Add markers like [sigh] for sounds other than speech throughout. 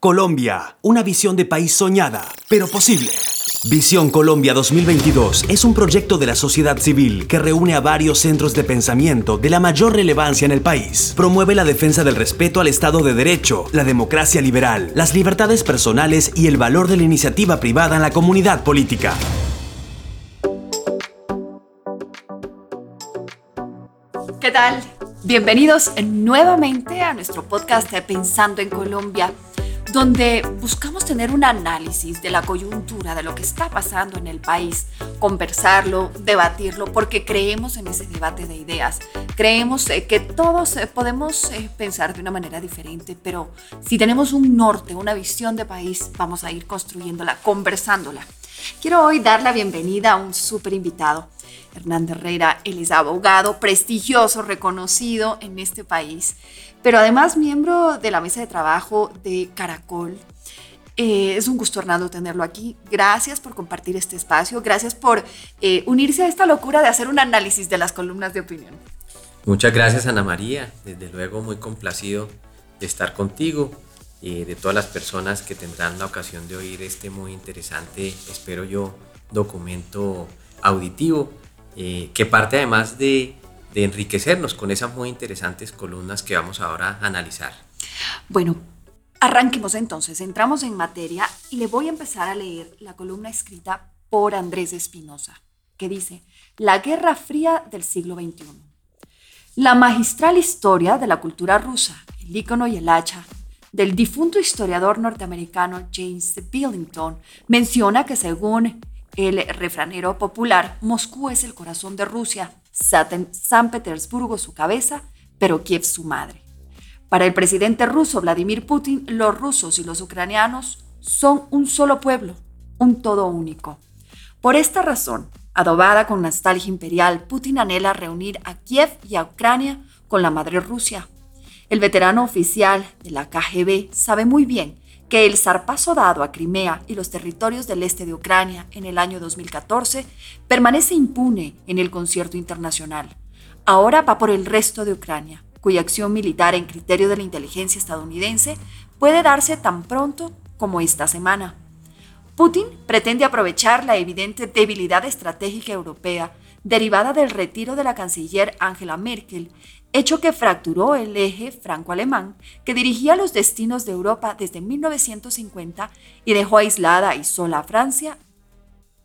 Colombia, una visión de país soñada, pero posible. Visión Colombia 2022 es un proyecto de la sociedad civil que reúne a varios centros de pensamiento de la mayor relevancia en el país. Promueve la defensa del respeto al Estado de Derecho, la democracia liberal, las libertades personales y el valor de la iniciativa privada en la comunidad política. ¿Qué tal? Bienvenidos nuevamente a nuestro podcast de Pensando en Colombia donde buscamos tener un análisis de la coyuntura, de lo que está pasando en el país, conversarlo, debatirlo, porque creemos en ese debate de ideas. Creemos eh, que todos eh, podemos eh, pensar de una manera diferente, pero si tenemos un norte, una visión de país, vamos a ir construyéndola, conversándola. Quiero hoy dar la bienvenida a un súper invitado. Hernán Herrera, él es abogado prestigioso, reconocido en este país pero además miembro de la mesa de trabajo de Caracol. Eh, es un gusto, Hernando, tenerlo aquí. Gracias por compartir este espacio. Gracias por eh, unirse a esta locura de hacer un análisis de las columnas de opinión. Muchas gracias, Ana María. Desde luego, muy complacido de estar contigo y de todas las personas que tendrán la ocasión de oír este muy interesante, espero yo, documento auditivo, eh, que parte además de de enriquecernos con esas muy interesantes columnas que vamos ahora a analizar. Bueno, arranquemos entonces, entramos en materia y le voy a empezar a leer la columna escrita por Andrés Espinosa, que dice, La Guerra Fría del siglo XXI. La magistral historia de la cultura rusa, el ícono y el hacha, del difunto historiador norteamericano James Billington, menciona que según el refranero popular, Moscú es el corazón de Rusia San Petersburgo su cabeza, pero Kiev su madre. Para el presidente ruso Vladimir Putin, los rusos y los ucranianos son un solo pueblo, un todo único. Por esta razón, adobada con nostalgia imperial, Putin anhela reunir a Kiev y a Ucrania con la madre Rusia. El veterano oficial de la KGB sabe muy bien que el zarpazo dado a Crimea y los territorios del este de Ucrania en el año 2014 permanece impune en el concierto internacional. Ahora va por el resto de Ucrania, cuya acción militar en criterio de la inteligencia estadounidense puede darse tan pronto como esta semana. Putin pretende aprovechar la evidente debilidad estratégica europea derivada del retiro de la canciller Angela Merkel hecho que fracturó el eje franco-alemán que dirigía los destinos de Europa desde 1950 y dejó aislada y sola a Francia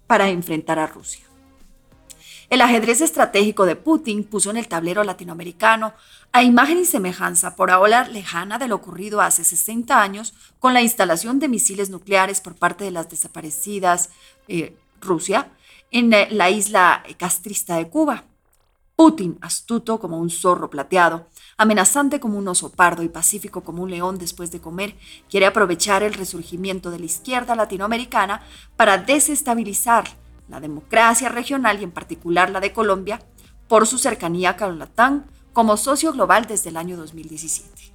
para enfrentar a Rusia. El ajedrez estratégico de Putin puso en el tablero latinoamericano a imagen y semejanza por ahora lejana de lo ocurrido hace 60 años con la instalación de misiles nucleares por parte de las desaparecidas eh, Rusia en eh, la isla castrista de Cuba. Putin, astuto como un zorro plateado, amenazante como un oso pardo y pacífico como un león después de comer, quiere aprovechar el resurgimiento de la izquierda latinoamericana para desestabilizar la democracia regional y en particular la de Colombia por su cercanía con la OTAN como socio global desde el año 2017.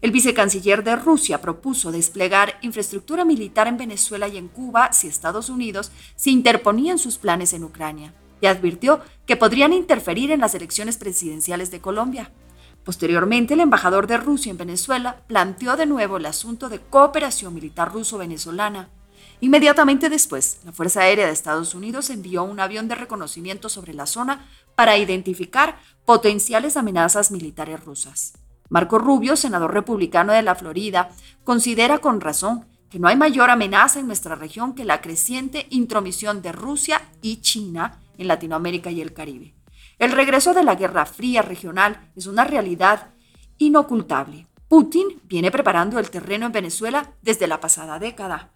El vicecanciller de Rusia propuso desplegar infraestructura militar en Venezuela y en Cuba si Estados Unidos se interponía en sus planes en Ucrania y advirtió que podrían interferir en las elecciones presidenciales de Colombia. Posteriormente, el embajador de Rusia en Venezuela planteó de nuevo el asunto de cooperación militar ruso-venezolana. Inmediatamente después, la Fuerza Aérea de Estados Unidos envió un avión de reconocimiento sobre la zona para identificar potenciales amenazas militares rusas. Marco Rubio, senador republicano de la Florida, considera con razón que no hay mayor amenaza en nuestra región que la creciente intromisión de Rusia y China en Latinoamérica y el Caribe. El regreso de la Guerra Fría regional es una realidad inocultable. Putin viene preparando el terreno en Venezuela desde la pasada década.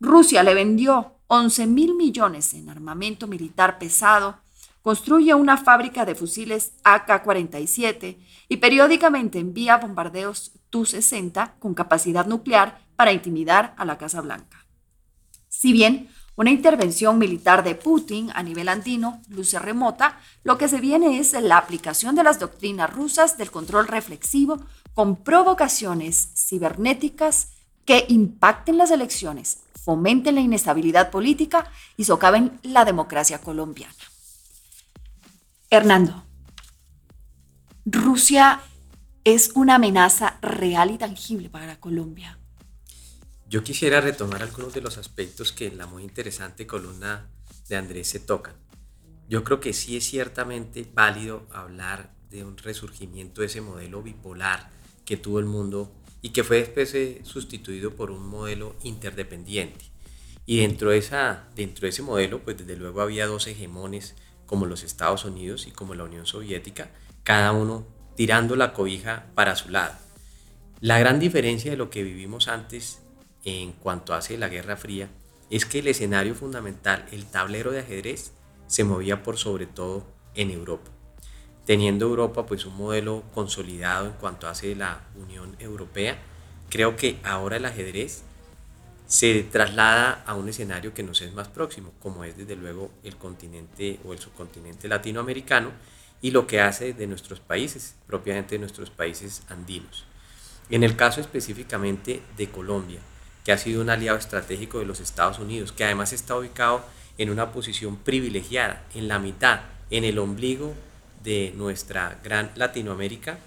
Rusia le vendió 11 mil millones en armamento militar pesado, construye una fábrica de fusiles AK-47 y periódicamente envía bombardeos Tu-60 con capacidad nuclear para intimidar a la Casa Blanca. Si bien una intervención militar de Putin a nivel andino luce remota, lo que se viene es la aplicación de las doctrinas rusas del control reflexivo con provocaciones cibernéticas que impacten las elecciones, fomenten la inestabilidad política y socaven la democracia colombiana. Hernando, Rusia es una amenaza real y tangible para Colombia. Yo quisiera retomar algunos de los aspectos que en la muy interesante columna de Andrés se tocan. Yo creo que sí es ciertamente válido hablar de un resurgimiento de ese modelo bipolar que tuvo el mundo y que fue después eh, sustituido por un modelo interdependiente. Y dentro de, esa, dentro de ese modelo, pues desde luego había dos hegemones como los Estados Unidos y como la Unión Soviética, cada uno tirando la cobija para su lado. La gran diferencia de lo que vivimos antes en cuanto hace la Guerra Fría es que el escenario fundamental, el tablero de ajedrez, se movía por sobre todo en Europa. Teniendo Europa pues un modelo consolidado en cuanto hace la Unión Europea, creo que ahora el ajedrez se traslada a un escenario que nos es más próximo, como es desde luego el continente o el subcontinente latinoamericano y lo que hace de nuestros países, propiamente de nuestros países andinos. En el caso específicamente de Colombia, que ha sido un aliado estratégico de los Estados Unidos, que además está ubicado en una posición privilegiada, en la mitad, en el ombligo de nuestra gran Latinoamérica,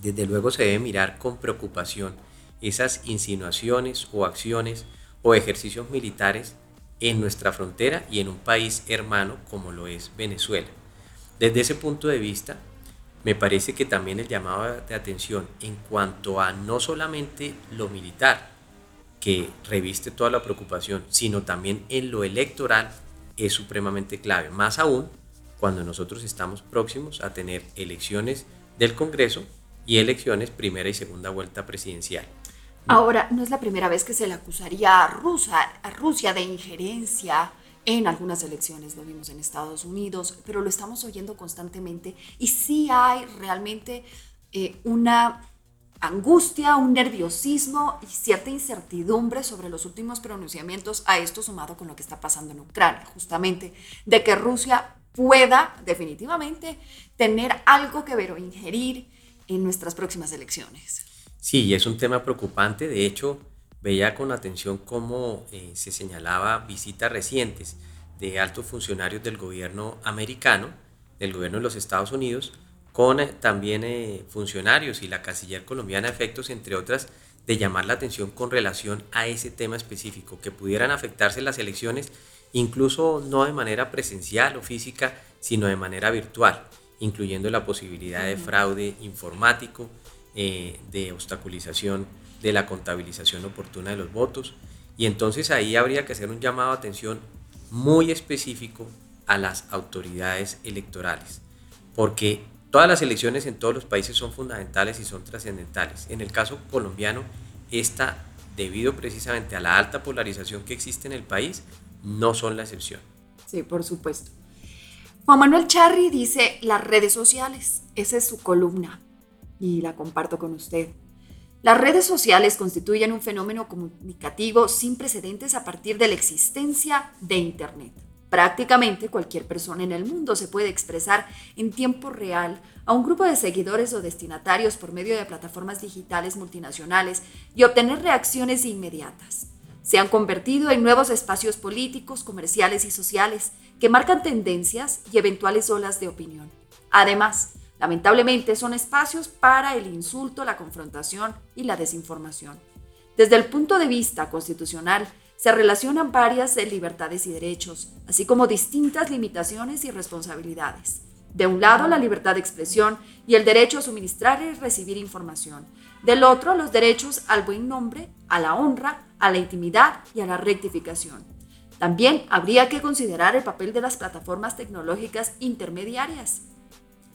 desde luego se debe mirar con preocupación esas insinuaciones o acciones o ejercicios militares en nuestra frontera y en un país hermano como lo es Venezuela. Desde ese punto de vista, me parece que también el llamado de atención en cuanto a no solamente lo militar, que reviste toda la preocupación, sino también en lo electoral es supremamente clave, más aún cuando nosotros estamos próximos a tener elecciones del Congreso y elecciones primera y segunda vuelta presidencial. Ahora, no es la primera vez que se le acusaría a, Rusia, de injerencia en algunas elecciones, lo vimos en Estados Unidos, pero lo estamos oyendo constantemente. Y sí hay realmente eh, una angustia, un nerviosismo y cierta incertidumbre sobre los últimos pronunciamientos, a esto sumado con lo que está pasando en Ucrania, justamente, de que Rusia pueda definitivamente tener algo que ver o ingerir en nuestras próximas elecciones. Sí, es un tema preocupante. De hecho, veía con atención cómo eh, se señalaba visitas recientes de altos funcionarios del gobierno americano, del gobierno de los Estados Unidos, con eh, también eh, funcionarios y la canciller colombiana, efectos, entre otras, de llamar la atención con relación a ese tema específico, que pudieran afectarse las elecciones, incluso no de manera presencial o física, sino de manera virtual, incluyendo la posibilidad de fraude informático, eh, de obstaculización de la contabilización oportuna de los votos. Y entonces ahí habría que hacer un llamado de atención muy específico a las autoridades electorales, porque todas las elecciones en todos los países son fundamentales y son trascendentales. En el caso colombiano, esta, debido precisamente a la alta polarización que existe en el país, no son la excepción. Sí, por supuesto. Juan Manuel Charri dice las redes sociales, esa es su columna y la comparto con usted. Las redes sociales constituyen un fenómeno comunicativo sin precedentes a partir de la existencia de Internet. Prácticamente cualquier persona en el mundo se puede expresar en tiempo real a un grupo de seguidores o destinatarios por medio de plataformas digitales multinacionales y obtener reacciones inmediatas. Se han convertido en nuevos espacios políticos, comerciales y sociales que marcan tendencias y eventuales olas de opinión. Además, Lamentablemente son espacios para el insulto, la confrontación y la desinformación. Desde el punto de vista constitucional, se relacionan varias libertades y derechos, así como distintas limitaciones y responsabilidades. De un lado, la libertad de expresión y el derecho a suministrar y recibir información. Del otro, los derechos al buen nombre, a la honra, a la intimidad y a la rectificación. También habría que considerar el papel de las plataformas tecnológicas intermediarias.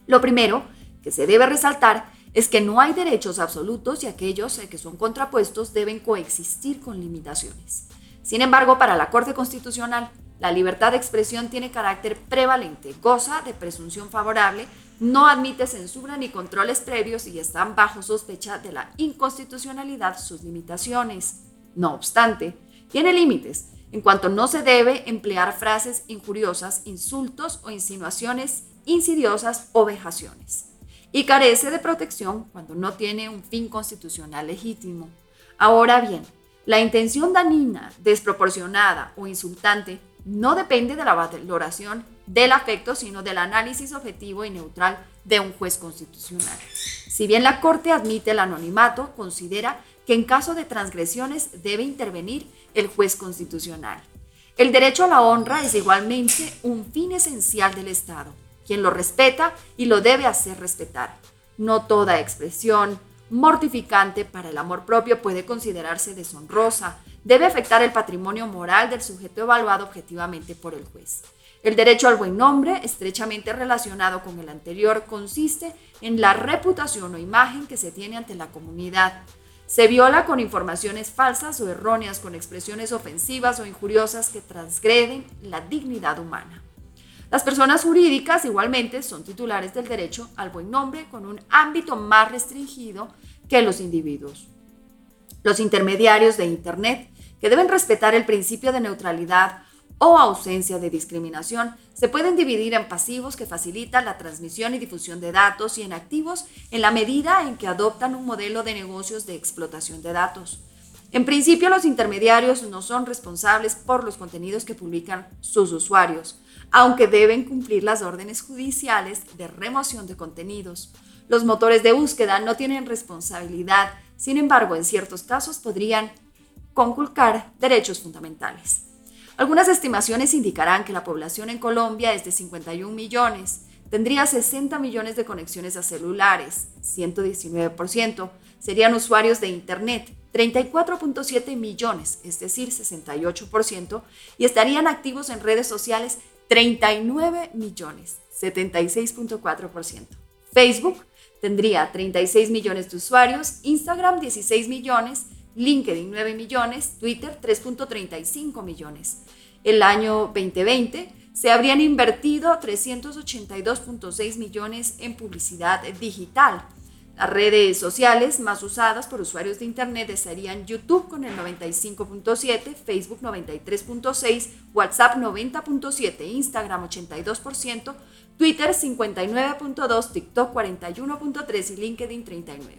Lo primero que se debe resaltar es que no hay derechos absolutos y aquellos que son contrapuestos deben coexistir con limitaciones. Sin embargo, para la Corte Constitucional, la libertad de expresión tiene carácter prevalente, goza de presunción favorable, no admite censura ni controles previos y están bajo sospecha de la inconstitucionalidad sus limitaciones. No obstante, tiene límites en cuanto no se debe emplear frases injuriosas, insultos o insinuaciones insidiosas o vejaciones, y carece de protección cuando no tiene un fin constitucional legítimo. Ahora bien, la intención dañina, desproporcionada o insultante no depende de la valoración del afecto, sino del análisis objetivo y neutral de un juez constitucional. Si bien la Corte admite el anonimato, considera que en caso de transgresiones debe intervenir el juez constitucional. El derecho a la honra es igualmente un fin esencial del Estado, quien lo respeta y lo debe hacer respetar. No toda expresión mortificante para el amor propio puede considerarse deshonrosa, debe afectar el patrimonio moral del sujeto evaluado objetivamente por el juez. El derecho al buen nombre, estrechamente relacionado con el anterior, consiste en la reputación o imagen que se tiene ante la comunidad, se viola con informaciones falsas o erróneas, con expresiones ofensivas o injuriosas que transgreden la dignidad humana. Las personas jurídicas igualmente son titulares del derecho al buen nombre con un ámbito más restringido que los individuos. Los intermediarios de Internet, que deben respetar el principio de neutralidad o ausencia de discriminación, se pueden dividir en pasivos que facilitan la transmisión y difusión de datos y en activos en la medida en que adoptan un modelo de negocios de explotación de datos. En principio, los intermediarios no son responsables por los contenidos que publican sus usuarios, aunque deben cumplir las órdenes judiciales de remoción de contenidos. Los motores de búsqueda no tienen responsabilidad, sin embargo, en ciertos casos podrían conculcar derechos fundamentales. Algunas estimaciones indicarán que la población en Colombia es de 51 millones, tendría 60 millones de conexiones a celulares, 119%, serían usuarios de Internet, 34.7 millones, es decir, 68%, y estarían activos en redes sociales 39 millones, 76.4%. Facebook tendría 36 millones de usuarios, Instagram 16 millones, LinkedIn 9 millones, Twitter 3.35 millones. El año 2020 se habrían invertido 382.6 millones en publicidad digital. Las redes sociales más usadas por usuarios de Internet serían YouTube con el 95.7, Facebook 93.6, WhatsApp 90.7, Instagram 82%, Twitter 59.2, TikTok 41.3 y LinkedIn 39.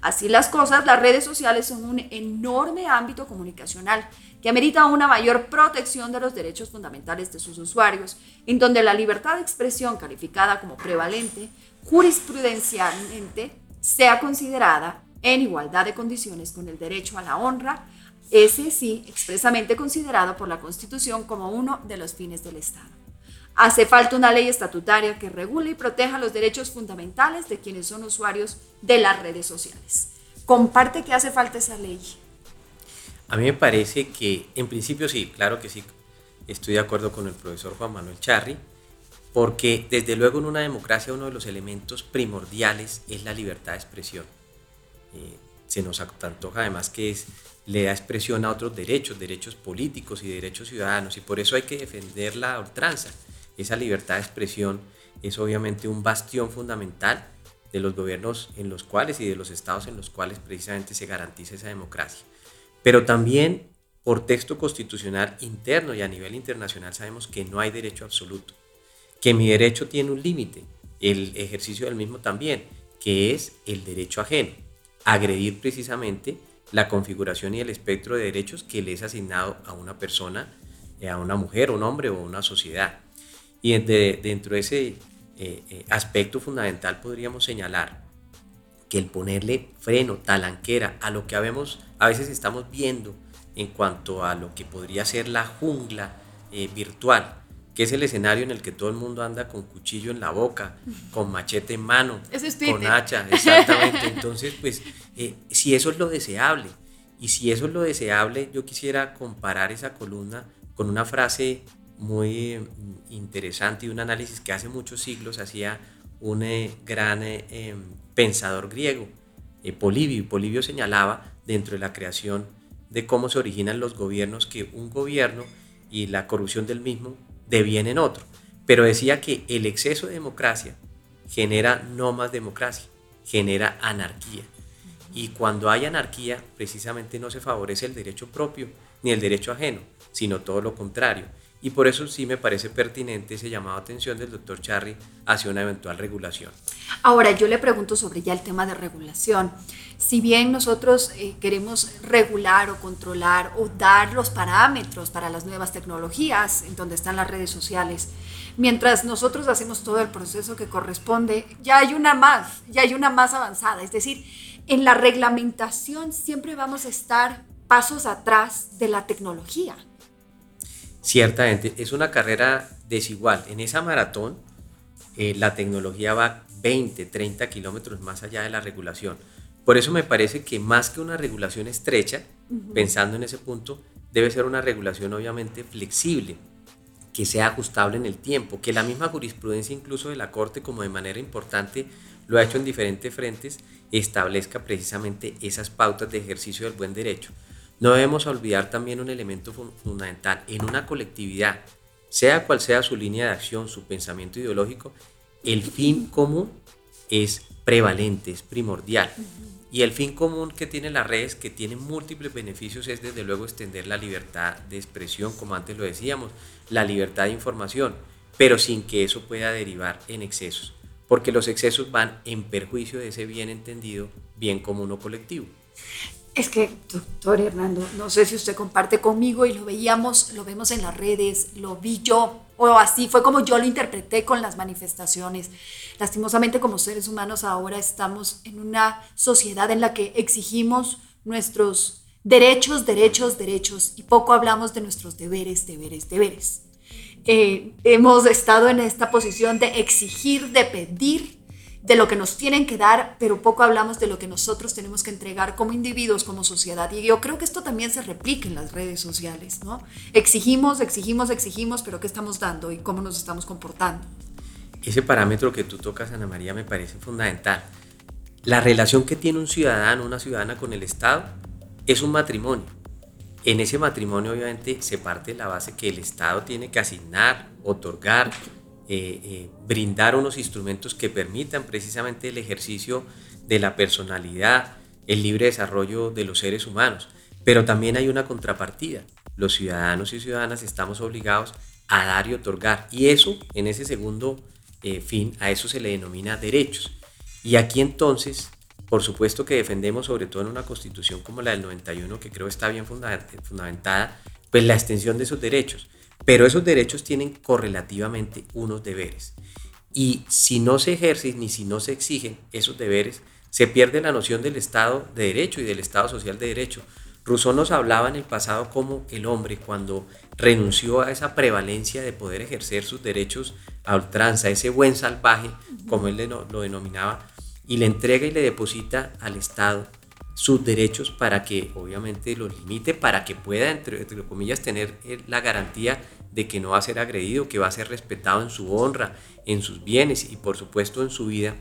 Así las cosas, las redes sociales son un enorme ámbito comunicacional que amerita una mayor protección de los derechos fundamentales de sus usuarios, en donde la libertad de expresión calificada como prevalente jurisprudencialmente sea considerada en igualdad de condiciones con el derecho a la honra, ese sí expresamente considerado por la Constitución como uno de los fines del Estado. Hace falta una ley estatutaria que regule y proteja los derechos fundamentales de quienes son usuarios de las redes sociales. Comparte que hace falta esa ley. A mí me parece que en principio sí, claro que sí, estoy de acuerdo con el profesor Juan Manuel Charri, porque desde luego en una democracia uno de los elementos primordiales es la libertad de expresión. Eh, se nos antoja además que le da expresión a otros derechos, derechos políticos y derechos ciudadanos, y por eso hay que defender la ultranza esa libertad de expresión es obviamente un bastión fundamental de los gobiernos en los cuales y de los estados en los cuales precisamente se garantiza esa democracia. Pero también por texto constitucional interno y a nivel internacional sabemos que no hay derecho absoluto, que mi derecho tiene un límite, el ejercicio del mismo también, que es el derecho ajeno, agredir precisamente la configuración y el espectro de derechos que le es asignado a una persona, a una mujer, un hombre o una sociedad. Y dentro de ese eh, eh, aspecto fundamental podríamos señalar que el ponerle freno, talanquera a lo que habemos, a veces estamos viendo en cuanto a lo que podría ser la jungla eh, virtual, que es el escenario en el que todo el mundo anda con cuchillo en la boca, con machete en mano, con hacha, exactamente. Entonces, pues, si eso es lo deseable, y si eso es lo deseable, yo quisiera comparar esa columna con una frase muy mm, interesante y un análisis que hace muchos siglos hacía un eh, gran eh, em, pensador griego, eh, Polibio. Polibio señalaba dentro de la creación de cómo se originan los gobiernos que un gobierno y la corrupción del mismo devienen otro. Pero decía que el exceso de democracia genera no más democracia, genera anarquía. Y cuando hay anarquía, precisamente no se favorece el derecho propio ni el derecho ajeno, sino todo lo contrario. Y por eso sí me parece pertinente ese llamado a atención del doctor Charry hacia una eventual regulación. Ahora, yo le pregunto sobre ya el tema de regulación. Si bien nosotros eh, queremos regular o controlar o dar los parámetros para las nuevas tecnologías en donde están las redes sociales, mientras nosotros hacemos todo el proceso que corresponde, ya hay una más, ya hay una más avanzada. Es decir, en la reglamentación siempre vamos a estar pasos atrás de la tecnología. Ciertamente, es una carrera desigual. En esa maratón, eh, la tecnología va 20, 30 kilómetros más allá de la regulación. Por eso me parece que más que una regulación estrecha, pensando en ese punto, debe ser una regulación obviamente flexible, que sea ajustable en el tiempo, que la misma jurisprudencia incluso de la Corte como de manera importante lo ha hecho en diferentes frentes, establezca precisamente esas pautas de ejercicio del buen derecho. No debemos olvidar también un elemento fundamental. En una colectividad, sea cual sea su línea de acción, su pensamiento ideológico, el fin común es prevalente, es primordial. Y el fin común que tienen las redes, que tienen múltiples beneficios, es desde luego extender la libertad de expresión, como antes lo decíamos, la libertad de información, pero sin que eso pueda derivar en excesos, porque los excesos van en perjuicio de ese bien entendido bien común o colectivo. Es que, doctor Hernando, no sé si usted comparte conmigo y lo veíamos, lo vemos en las redes, lo vi yo, o así fue como yo lo interpreté con las manifestaciones. Lastimosamente como seres humanos ahora estamos en una sociedad en la que exigimos nuestros derechos, derechos, derechos y poco hablamos de nuestros deberes, deberes, deberes. Eh, hemos estado en esta posición de exigir, de pedir de lo que nos tienen que dar, pero poco hablamos de lo que nosotros tenemos que entregar como individuos, como sociedad. Y yo creo que esto también se replica en las redes sociales, ¿no? Exigimos, exigimos, exigimos, pero ¿qué estamos dando y cómo nos estamos comportando? Ese parámetro que tú tocas, Ana María, me parece fundamental. La relación que tiene un ciudadano, una ciudadana con el Estado, es un matrimonio. En ese matrimonio, obviamente, se parte de la base que el Estado tiene que asignar, otorgar, eh, eh, brindar unos instrumentos que permitan precisamente el ejercicio de la personalidad, el libre desarrollo de los seres humanos. Pero también hay una contrapartida. Los ciudadanos y ciudadanas estamos obligados a dar y otorgar. Y eso, en ese segundo eh, fin, a eso se le denomina derechos. Y aquí entonces, por supuesto que defendemos, sobre todo en una constitución como la del 91, que creo está bien fundamentada, pues la extensión de esos derechos. Pero esos derechos tienen correlativamente unos deberes. Y si no se ejercen ni si no se exigen esos deberes, se pierde la noción del Estado de Derecho y del Estado Social de Derecho. Rousseau nos hablaba en el pasado como el hombre cuando renunció a esa prevalencia de poder ejercer sus derechos a ultranza, ese buen salvaje, como él lo denominaba, y le entrega y le deposita al Estado sus derechos para que obviamente los limite, para que pueda, entre, comillas, tener eh, la garantía de que no va a ser agredido, que va a ser respetado en su honra, en sus bienes y por supuesto en su vida.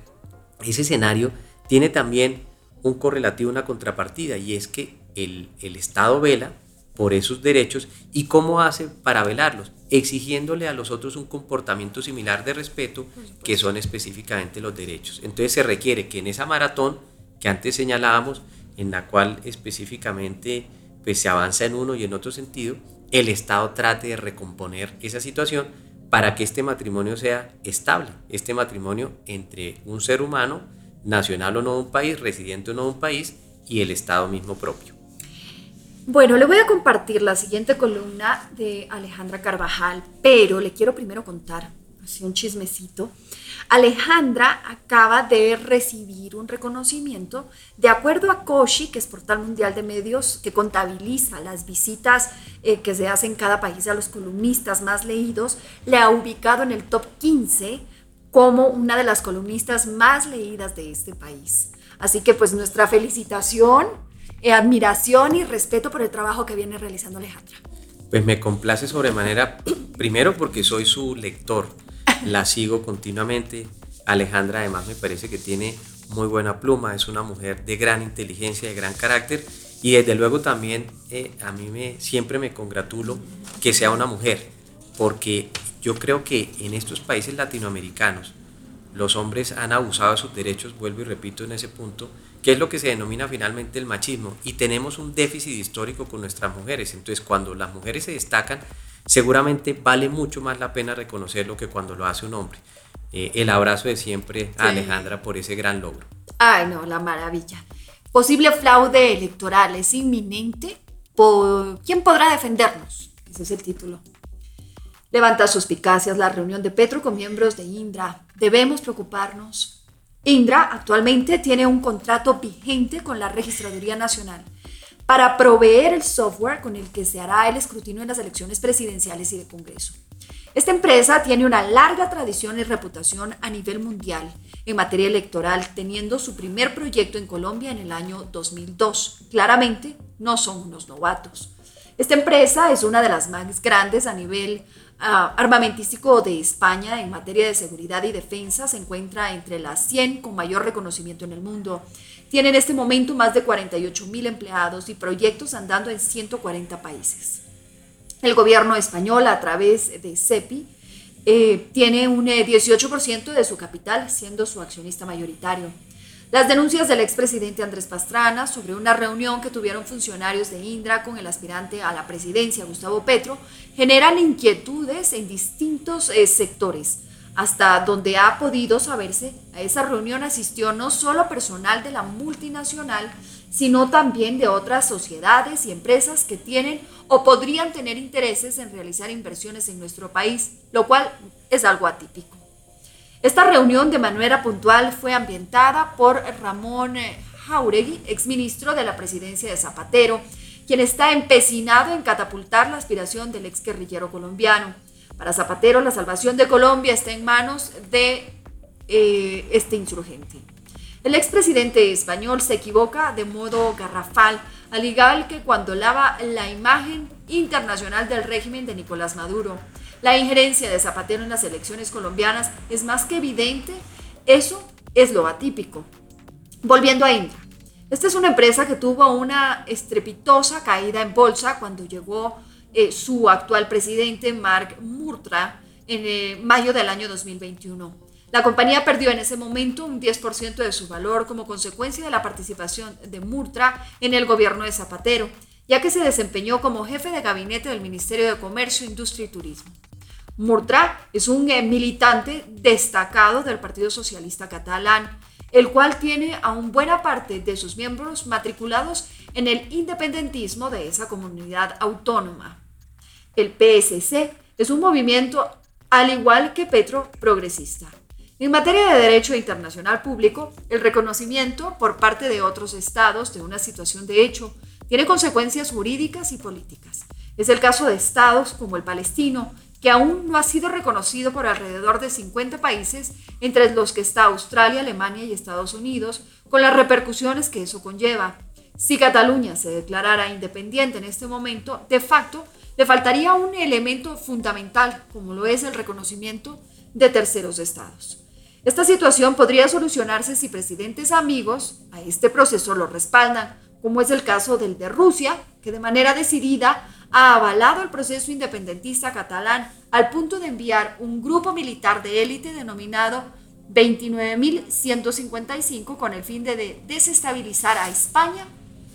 Ese escenario tiene también un correlativo, una contrapartida, y es que el, el Estado vela por esos derechos y cómo hace para velarlos, exigiéndole a los otros un comportamiento similar de respeto que son específicamente los derechos. Entonces se requiere que en esa maratón que antes señalábamos, en la cual específicamente pues, se avanza en uno y en otro sentido, el Estado trate de recomponer esa situación para que este matrimonio sea estable, este matrimonio entre un ser humano, nacional o no de un país, residente o no de un país, y el Estado mismo propio. Bueno, le voy a compartir la siguiente columna de Alejandra Carvajal, pero le quiero primero contar, así un chismecito, Alejandra acaba de recibir un reconocimiento de acuerdo a COSHI, que es Portal Mundial de Medios, que contabiliza las visitas eh, que se hacen en cada país a los columnistas más leídos, le ha ubicado en el top 15 como una de las columnistas más leídas de este país. Así que pues nuestra felicitación, admiración y respeto por el trabajo que viene realizando Alejandra. Pues me complace sobremanera, primero porque soy su lector [laughs] la sigo continuamente. Alejandra además me parece que tiene muy buena pluma, es una mujer de gran inteligencia, de gran carácter y desde luego también eh, a mí me, siempre me congratulo que sea una mujer, porque yo creo que en estos países latinoamericanos los hombres han abusado de sus derechos, vuelvo y repito en ese punto, que es lo que se denomina finalmente el machismo, y tenemos un déficit histórico con nuestras mujeres, entonces cuando las mujeres se destacan, seguramente vale mucho más la pena reconocerlo que cuando lo hace un hombre. Eh, el abrazo de siempre a Alejandra por ese gran logro. Ay, no, la maravilla. Posible fraude electoral es inminente. ¿Quién podrá defendernos? Ese es el título. Levanta suspicacias la reunión de Petro con miembros de Indra. Debemos preocuparnos. Indra actualmente tiene un contrato vigente con la Registraduría Nacional para proveer el software con el que se hará el escrutinio en las elecciones presidenciales y de Congreso. Esta empresa tiene una larga tradición y reputación a nivel mundial en materia electoral, teniendo su primer proyecto en Colombia en el año 2002. Claramente, no son unos novatos. Esta empresa es una de las más grandes a nivel armamentístico de España en materia de seguridad y defensa. Se encuentra entre las 100 con mayor reconocimiento en el mundo. Tiene en este momento más de 48 mil empleados y proyectos andando en 140 países. El gobierno español, a través de CEPI, eh, tiene un 18% eh, de su capital, siendo su accionista mayoritario. Las denuncias del expresidente Andrés Pastrana sobre una reunión que tuvieron funcionarios de Indra con el aspirante a la presidencia, Gustavo Petro, generan inquietudes en distintos eh, sectores. Hasta donde ha podido saberse, a esa reunión asistió no solo personal de la multinacional, sino también de otras sociedades y empresas que tienen o podrían tener intereses en realizar inversiones en nuestro país, lo cual es algo atípico. Esta reunión de manera puntual fue ambientada por Ramón Jauregui, exministro de la presidencia de Zapatero, quien está empecinado en catapultar la aspiración del ex guerrillero colombiano. Para Zapatero, la salvación de Colombia está en manos de eh, este insurgente. El expresidente español se equivoca de modo garrafal, al igual que cuando lava la imagen internacional del régimen de Nicolás Maduro. La injerencia de Zapatero en las elecciones colombianas es más que evidente. Eso es lo atípico. Volviendo a Indra. Esta es una empresa que tuvo una estrepitosa caída en bolsa cuando llegó eh, su actual presidente, Mark Murtra, en eh, mayo del año 2021. La compañía perdió en ese momento un 10% de su valor como consecuencia de la participación de Murtra en el gobierno de Zapatero, ya que se desempeñó como jefe de gabinete del Ministerio de Comercio, Industria y Turismo. Murtra es un eh, militante destacado del Partido Socialista Catalán, el cual tiene a una buena parte de sus miembros matriculados en el independentismo de esa comunidad autónoma. El PSC es un movimiento, al igual que Petro, progresista. En materia de derecho internacional público, el reconocimiento por parte de otros estados de una situación de hecho tiene consecuencias jurídicas y políticas. Es el caso de estados como el palestino, que aún no ha sido reconocido por alrededor de 50 países, entre los que está Australia, Alemania y Estados Unidos, con las repercusiones que eso conlleva. Si Cataluña se declarara independiente en este momento, de facto, le faltaría un elemento fundamental, como lo es el reconocimiento de terceros estados. Esta situación podría solucionarse si presidentes amigos a este proceso lo respaldan, como es el caso del de Rusia, que de manera decidida ha avalado el proceso independentista catalán al punto de enviar un grupo militar de élite denominado 29.155 con el fin de desestabilizar a España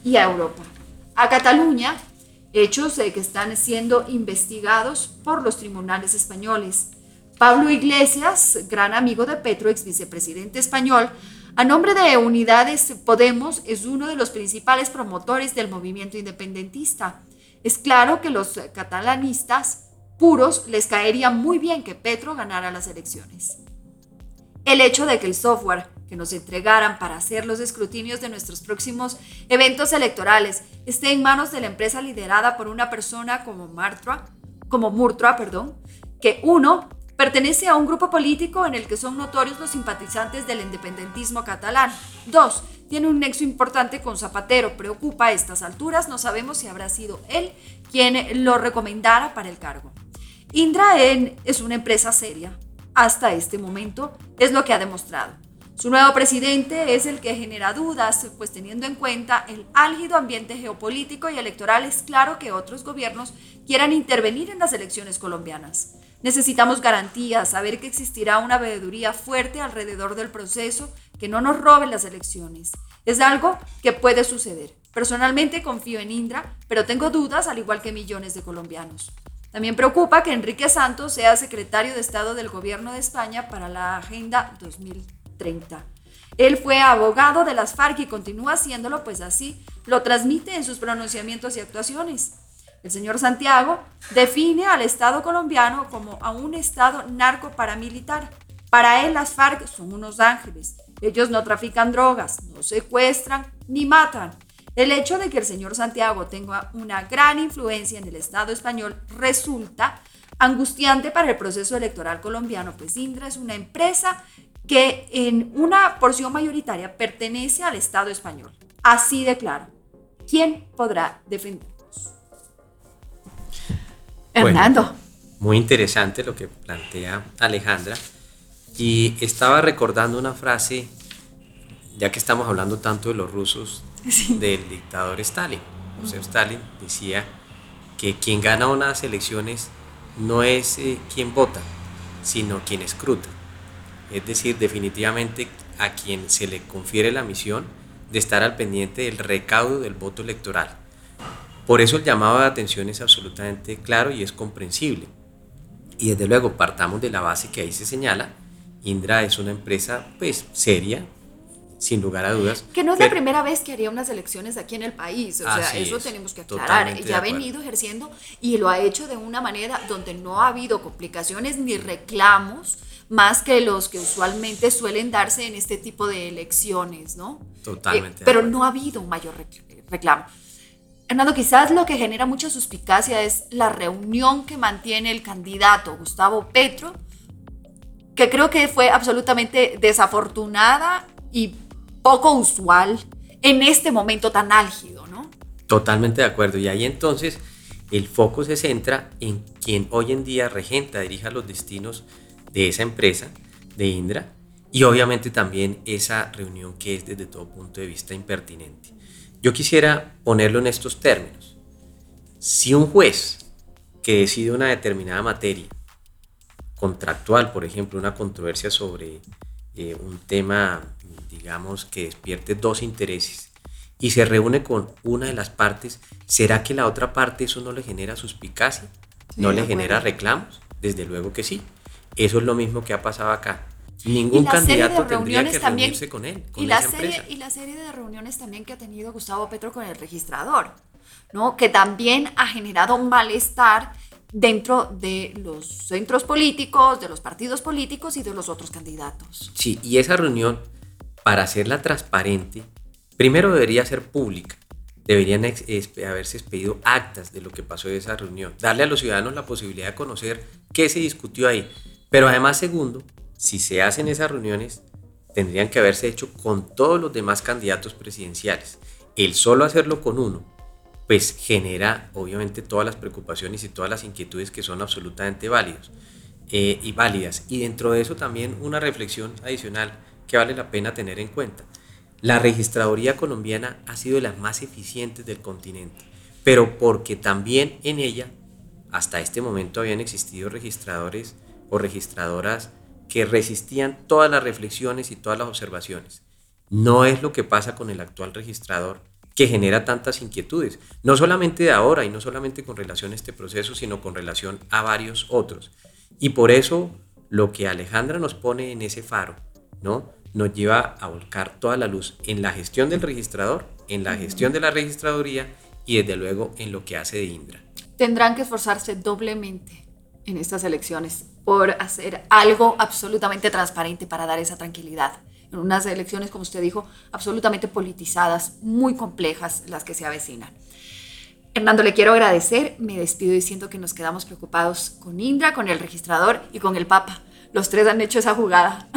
y a Europa. A Cataluña, hechos que están siendo investigados por los tribunales españoles. Pablo Iglesias, gran amigo de Petro, ex vicepresidente español, a nombre de Unidades Podemos, es uno de los principales promotores del movimiento independentista. Es claro que los catalanistas puros les caería muy bien que Petro ganara las elecciones. El hecho de que el software que nos entregaran para hacer los escrutinios de nuestros próximos eventos electorales esté en manos de la empresa liderada por una persona como Martra, como Murtra, perdón, que uno Pertenece a un grupo político en el que son notorios los simpatizantes del independentismo catalán. Dos, tiene un nexo importante con Zapatero. Preocupa a estas alturas, no sabemos si habrá sido él quien lo recomendara para el cargo. Indra es una empresa seria. Hasta este momento es lo que ha demostrado. Su nuevo presidente es el que genera dudas, pues teniendo en cuenta el álgido ambiente geopolítico y electoral es claro que otros gobiernos quieran intervenir en las elecciones colombianas. Necesitamos garantías, saber que existirá una veeduría fuerte alrededor del proceso, que no nos roben las elecciones. Es algo que puede suceder. Personalmente confío en Indra, pero tengo dudas al igual que millones de colombianos. También preocupa que Enrique Santos sea secretario de Estado del Gobierno de España para la Agenda 2030. Él fue abogado de las FARC y continúa haciéndolo, pues así lo transmite en sus pronunciamientos y actuaciones. El señor Santiago define al Estado colombiano como a un Estado narco paramilitar. Para él las FARC son unos ángeles Ellos no trafican drogas, no secuestran ni matan. El hecho de que el señor Santiago tenga una gran influencia en el Estado español resulta angustiante para el proceso electoral colombiano, pues Indra es una empresa que en una porción mayoritaria pertenece al Estado español. Así de claro. ¿Quién podrá defendernos? Hernando. muy interesante lo que plantea Alejandra. Y estaba recordando una frase, ya que estamos hablando tanto de los rusos, del dictador Stalin. José Stalin decía que quien gana unas elecciones no es eh, quien vota, sino quien escruta. Es decir, definitivamente a quien se le confiere la misión de estar al pendiente del recaudo del voto electoral. Por eso el llamado de atención es absolutamente claro y es comprensible. Y desde luego partamos de la base que ahí se señala, Indra es una empresa pues seria, sin lugar a dudas. Que no es la primera vez que haría unas elecciones aquí en el país, o sea, eso tenemos que aclarar. Ella ha venido ejerciendo y lo ha hecho de una manera donde no ha habido complicaciones ni reclamos más que los que usualmente suelen darse en este tipo de elecciones, ¿no? Totalmente. Eh, pero no ha habido un mayor reclamo. Hernando, quizás lo que genera mucha suspicacia es la reunión que mantiene el candidato Gustavo Petro, que creo que fue absolutamente desafortunada y poco usual en este momento tan álgido, ¿no? Totalmente de acuerdo. Y ahí entonces el foco se centra en quien hoy en día regenta, dirija los destinos de esa empresa, de Indra, y obviamente también esa reunión que es desde todo punto de vista impertinente. Yo quisiera ponerlo en estos términos. Si un juez que decide una determinada materia contractual, por ejemplo, una controversia sobre eh, un tema digamos, que despierte dos intereses y se reúne con una de las partes, ¿será que la otra parte eso no le genera suspicacia? ¿No le genera reclamos? Desde luego que sí. Eso es lo mismo que ha pasado acá. Ningún candidato tendría que reunirse con él. y, la serie, y la serie de reuniones también que ha tenido Gustavo Petro con el registrador, ¿no? que también ha generado un malestar dentro de los centros políticos, de los partidos políticos y de los otros candidatos. Sí, y esa reunión para hacerla transparente, primero debería ser pública. Deberían haberse expedido actas de lo que pasó en esa reunión, darle a los ciudadanos la posibilidad de conocer qué se discutió ahí. Pero además, segundo, si se hacen esas reuniones, tendrían que haberse hecho con todos los demás candidatos presidenciales. El solo hacerlo con uno, pues genera obviamente todas las preocupaciones y todas las inquietudes que son absolutamente válidos eh, y válidas. Y dentro de eso también una reflexión adicional que vale la pena tener en cuenta. La registraduría colombiana ha sido de las más eficientes del continente, pero porque también en ella hasta este momento habían existido registradores o registradoras que resistían todas las reflexiones y todas las observaciones. No es lo que pasa con el actual registrador que genera tantas inquietudes, no solamente de ahora y no solamente con relación a este proceso, sino con relación a varios otros. Y por eso lo que Alejandra nos pone en ese faro, ¿no? nos lleva a volcar toda la luz en la gestión del registrador, en la gestión de la registraduría y desde luego en lo que hace de Indra. Tendrán que esforzarse doblemente en estas elecciones por hacer algo absolutamente transparente para dar esa tranquilidad. En unas elecciones, como usted dijo, absolutamente politizadas, muy complejas las que se avecinan. Hernando, le quiero agradecer. Me despido diciendo que nos quedamos preocupados con Indra, con el registrador y con el Papa los tres han hecho esa jugada.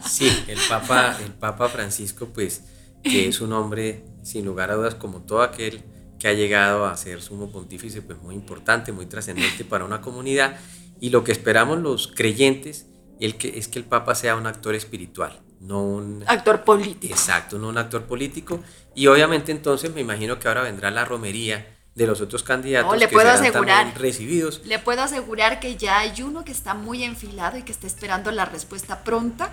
[laughs] sí, el Papa, el Papa Francisco, pues, que es un hombre, sin lugar a dudas, como todo aquel que ha llegado a ser sumo pontífice, pues muy importante, muy trascendente para una comunidad. Y lo que esperamos los creyentes el que, es que el Papa sea un actor espiritual, no un... Actor político. Exacto, no un actor político. Y obviamente entonces me imagino que ahora vendrá la romería de los otros candidatos le puedo asegurar, recibidos. Le puedo asegurar que ya hay uno que está muy enfilado y que está esperando la respuesta pronta.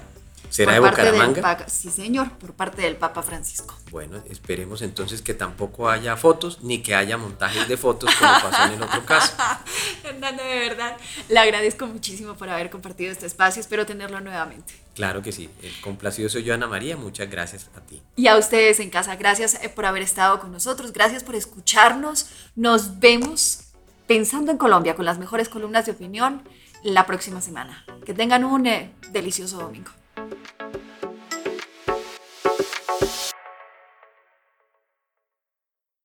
¿Será de Bucaramanga? sí, señor, por parte del Papa Francisco. Bueno, esperemos entonces que tampoco haya fotos ni que haya montajes de fotos como pasó en el otro caso. [laughs] Hernando, de verdad, le agradezco muchísimo por haber compartido este espacio. Espero tenerlo nuevamente. Claro que sí. El complacido soy yo, Ana María. Muchas gracias a ti. Y a ustedes en casa, gracias eh, por haber estado con nosotros. Gracias por escucharnos. Nos vemos pensando en Colombia con las mejores columnas de opinión la próxima semana. Que tengan un eh, delicioso domingo. Thank you.